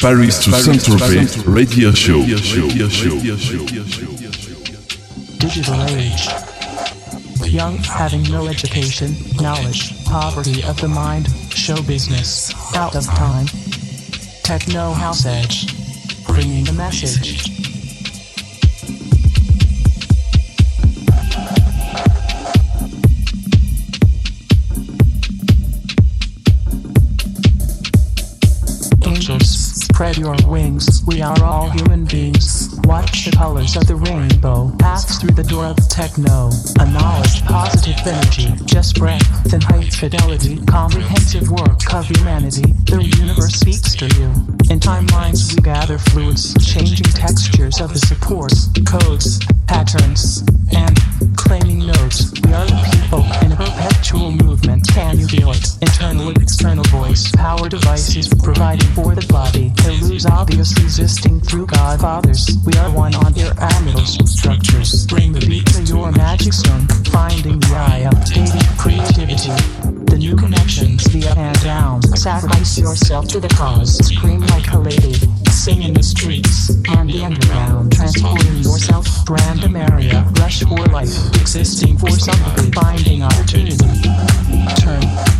Paris to Saint-Tropez Radio Show. Digital age. Young, having no education, knowledge, poverty of the mind, show business, out of time. Techno House Edge. Bringing a message. Spread your wings. We are all human beings. Watch the colors of the rainbow pass through the door of techno. A knowledge, positive energy, just breath and high fidelity. Comprehensive work of humanity. The universe speaks to you. In timelines, we gather fluids, changing textures of the supports, codes, patterns, and claiming notes. We are the people in a perpetual movement. Can you feel it? Internal and external voice. Power devices providing for the body. Illusions obvious existing through Godfathers. We are one on pyramidal structures. Bring the beat to your magic stone. Finding the eye, updating creativity. The new connections via and down. Sacrifice yourself to the cause. Scream like a lady. Sing in the streets and the underground. Transporting yourself. Random area. Rush for life. Existing for something, Finding opportunity. Turn.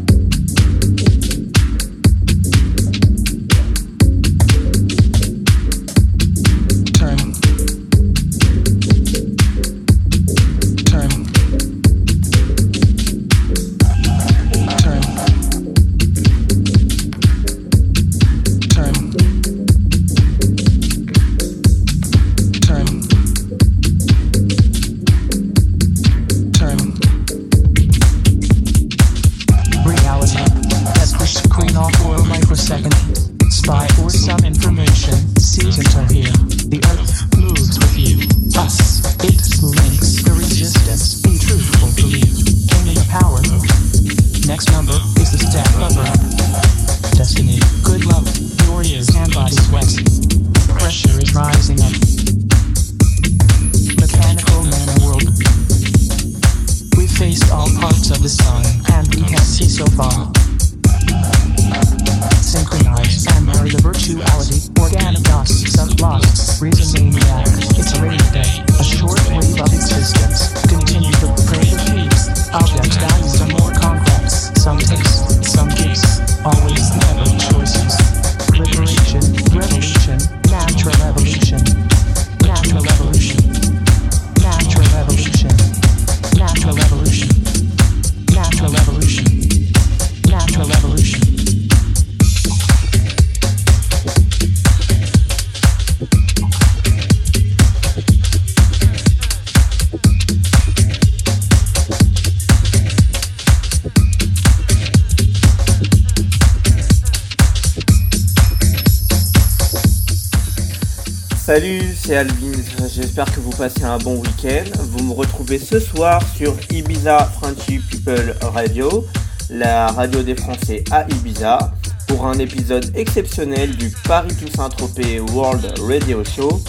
j'espère que vous passez un bon week-end. Vous me retrouvez ce soir sur Ibiza Friendship People Radio, la radio des Français à Ibiza, pour un épisode exceptionnel du Paris Toussaint-Tropez World Radio Show,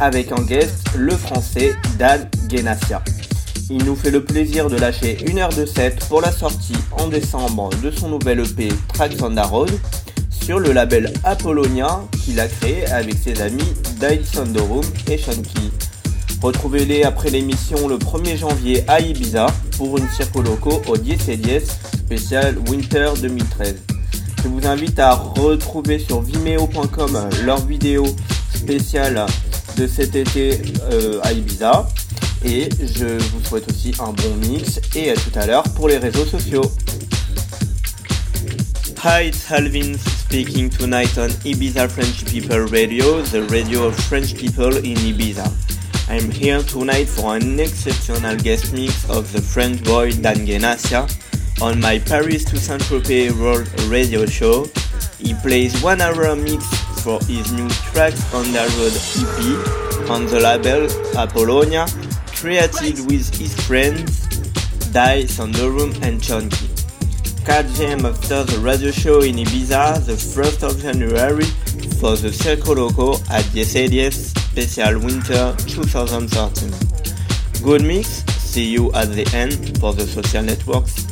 avec en guest le français Dan Genassia. Il nous fait le plaisir de lâcher une heure de set pour la sortie en décembre de son nouvel EP Tracks on the Road sur le label Apollonia qu'il a créé avec ses amis Dai Sandorum et Shanky. Retrouvez-les après l'émission le 1er janvier à Ibiza pour une circo loco au 10 et 10 spécial Winter 2013. Je vous invite à retrouver sur vimeo.com leur vidéo spéciale de cet été euh, à Ibiza. Et je vous souhaite aussi un bon mix et à tout à l'heure pour les réseaux sociaux. Hi, it's Alvin speaking tonight on Ibiza French People Radio, the radio of French people in Ibiza. I'm here tonight for an exceptional guest mix of the French boy Dan Ghenacia on my Paris to Saint-Tropez World Radio Show. He plays one hour mix for his new tracks on the road EP on the label Apollonia, created with his friends the Room and Shonky. Him after the radio show in Ibiza the 1st of January for the Circo Loco at the SADS Special Winter 2013. Good mix, see you at the end for the social networks.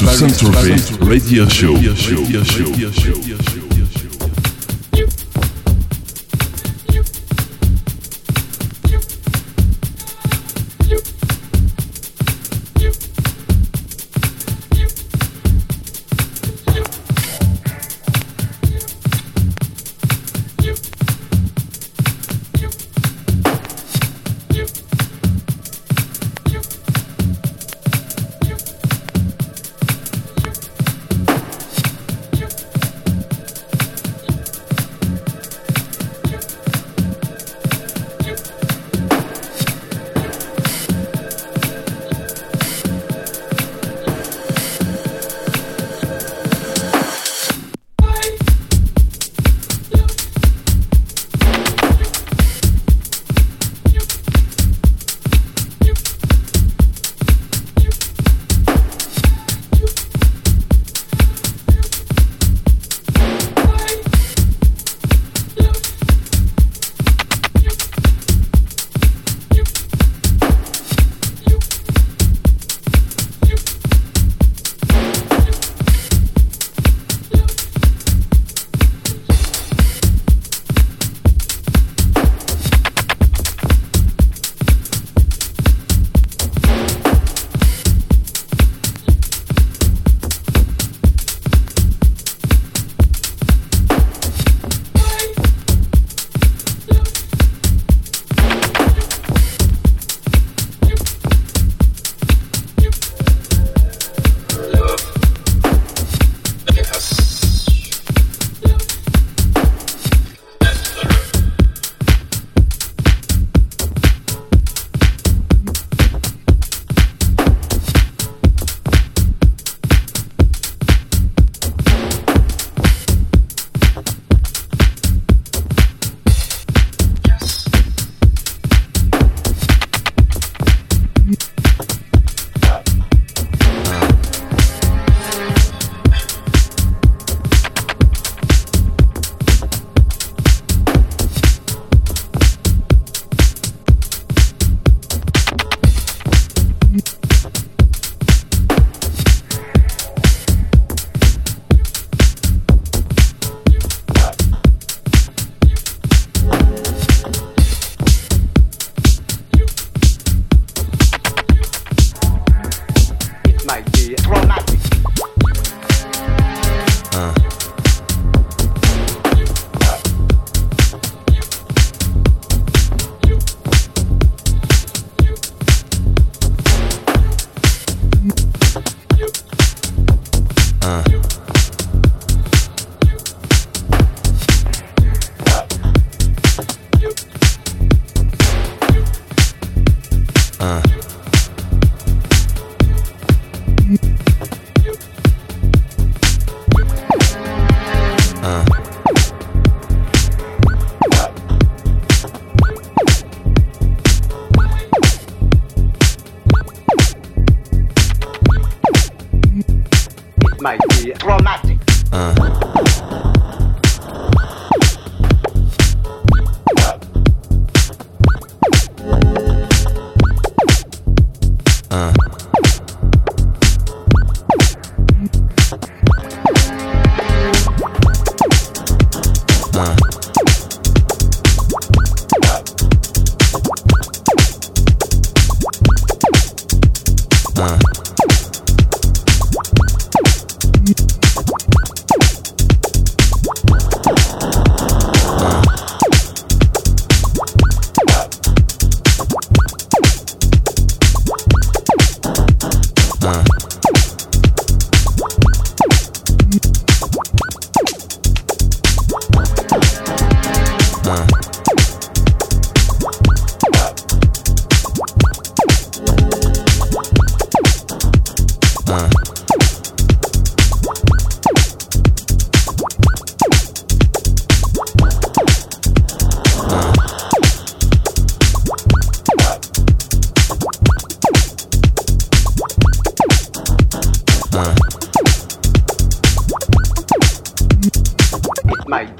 To Saint-Tropez Radio Show. Radio show. Radio show.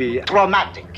be traumatic.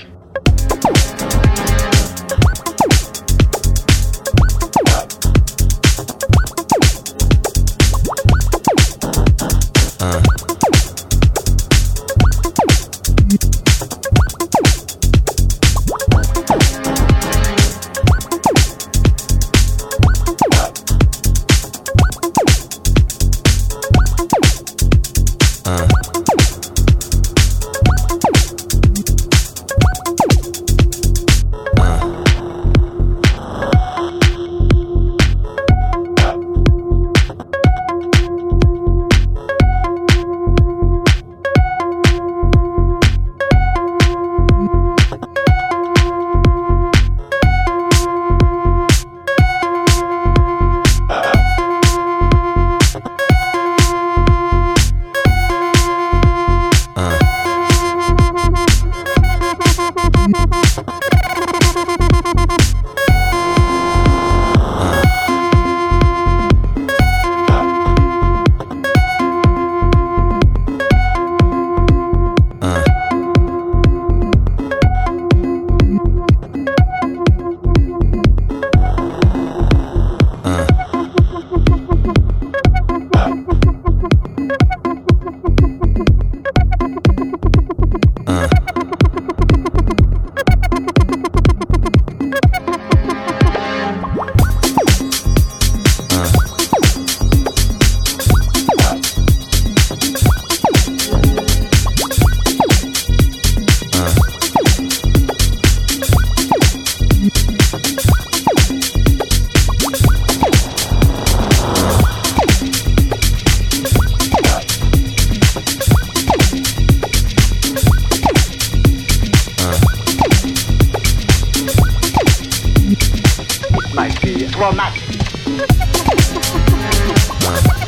might be romantic.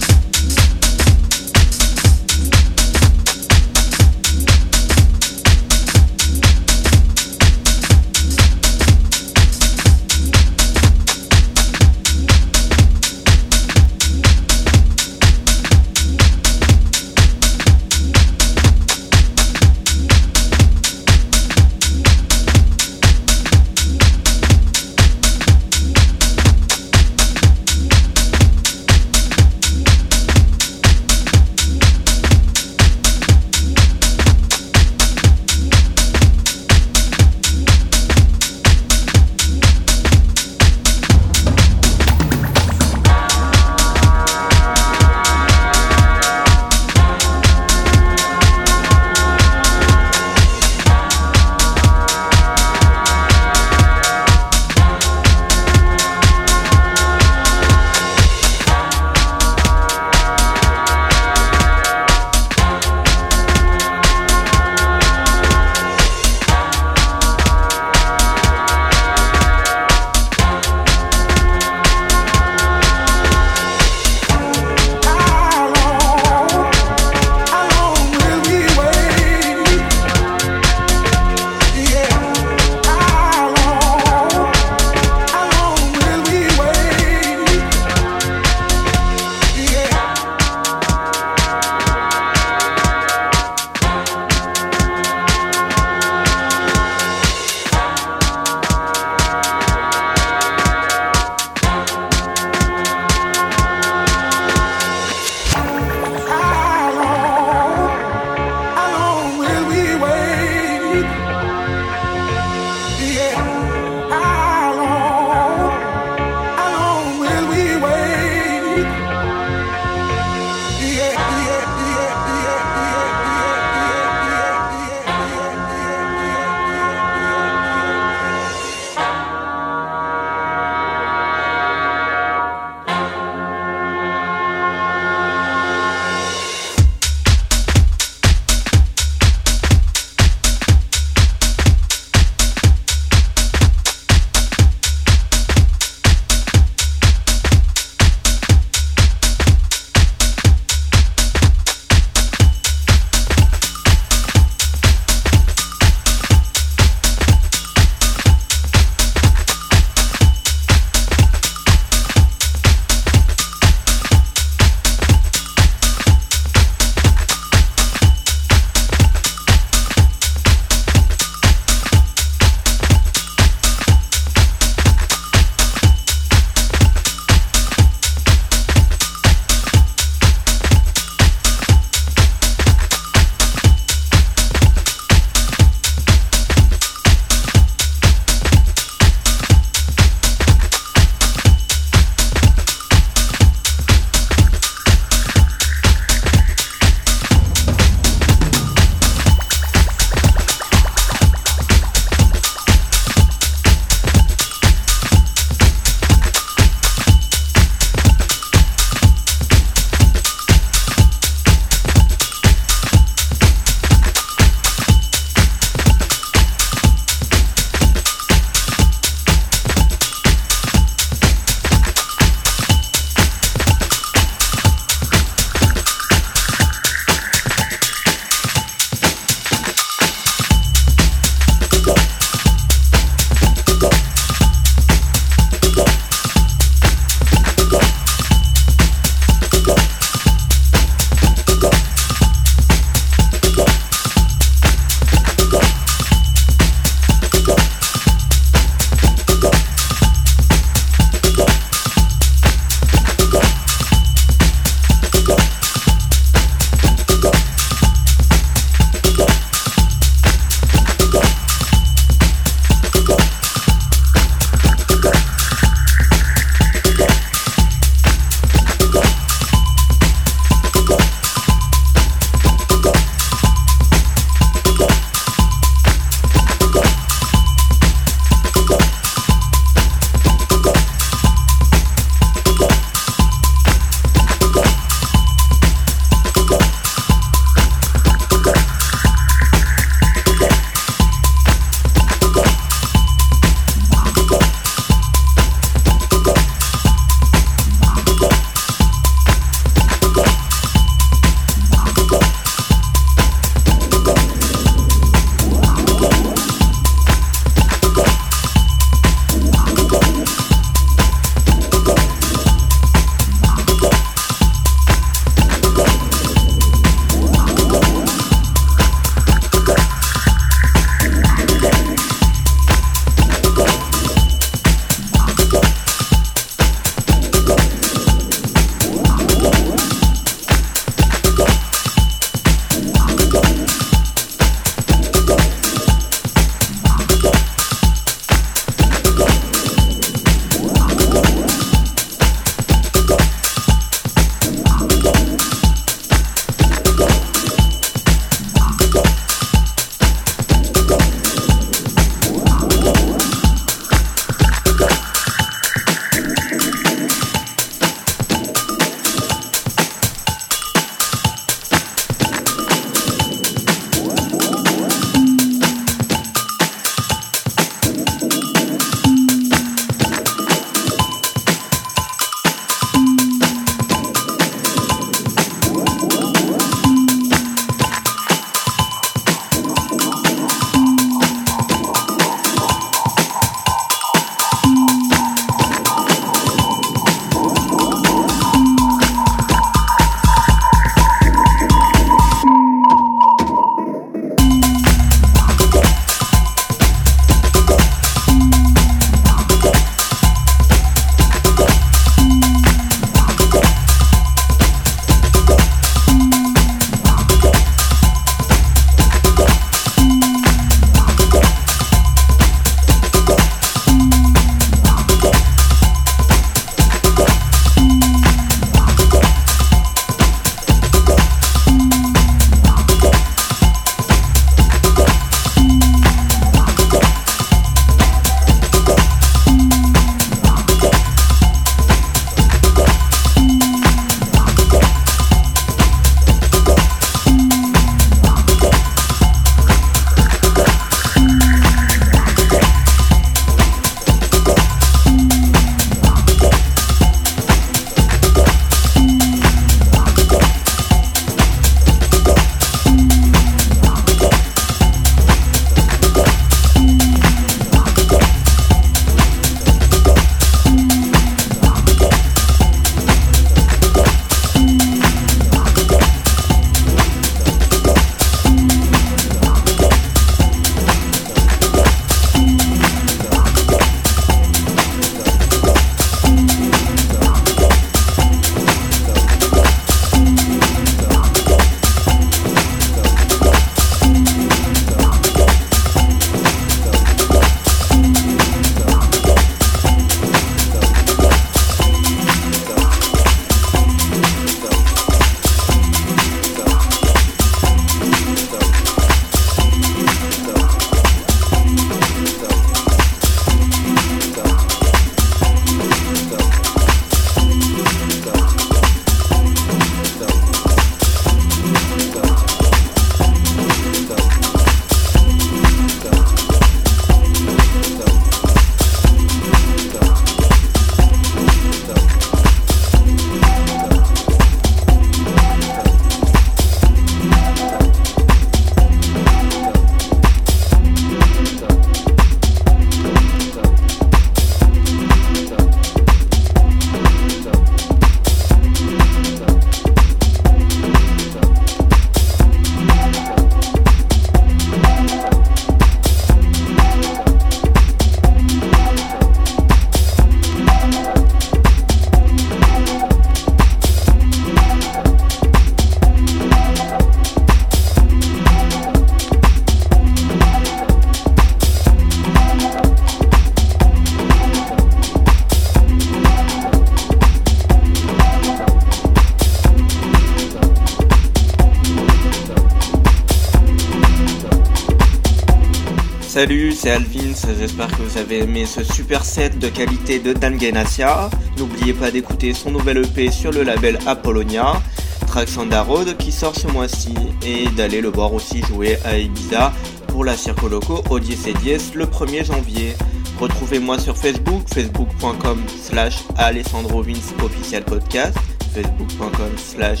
c'est Alvin, j'espère que vous avez aimé ce super set de qualité de Dan Genasia. N'oubliez pas d'écouter son nouvel EP sur le label Apollonia, Track Road, qui sort ce mois-ci, et d'aller le voir aussi jouer à Ibiza pour la Circo Loco au 10 le 1er janvier. Retrouvez-moi sur Facebook, facebook.com slash Alessandro Vince official podcast, facebook.com slash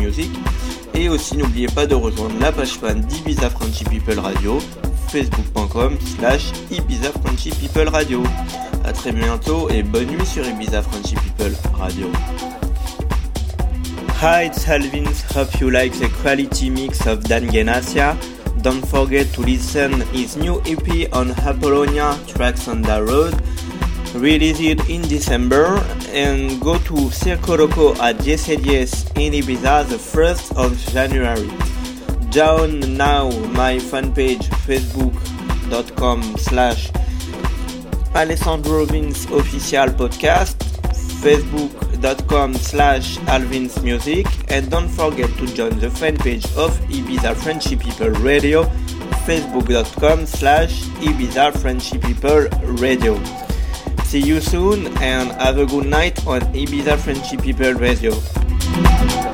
Music. Et aussi n'oubliez pas de rejoindre la page fan d'Ibiza Frenchy People Radio facebook.com Ibiza People Radio. A très bientôt et bonne nuit sur Ibiza People Radio. Hi, it's Alvins. Hope you like the quality mix of Dan Genasia. Don't forget to listen his new EP on Apollonia Tracks on the Road, released in December, and go to Circo Loco at JCDS in Ibiza the 1st of January. Down now my fan page facebook.com slash Alessandro official podcast facebook.com slash Al Vince music and don't forget to join the fan page of Ibiza Friendship People Radio facebook.com slash Ibiza Friendship People Radio. See you soon and have a good night on Ibiza Friendship People Radio.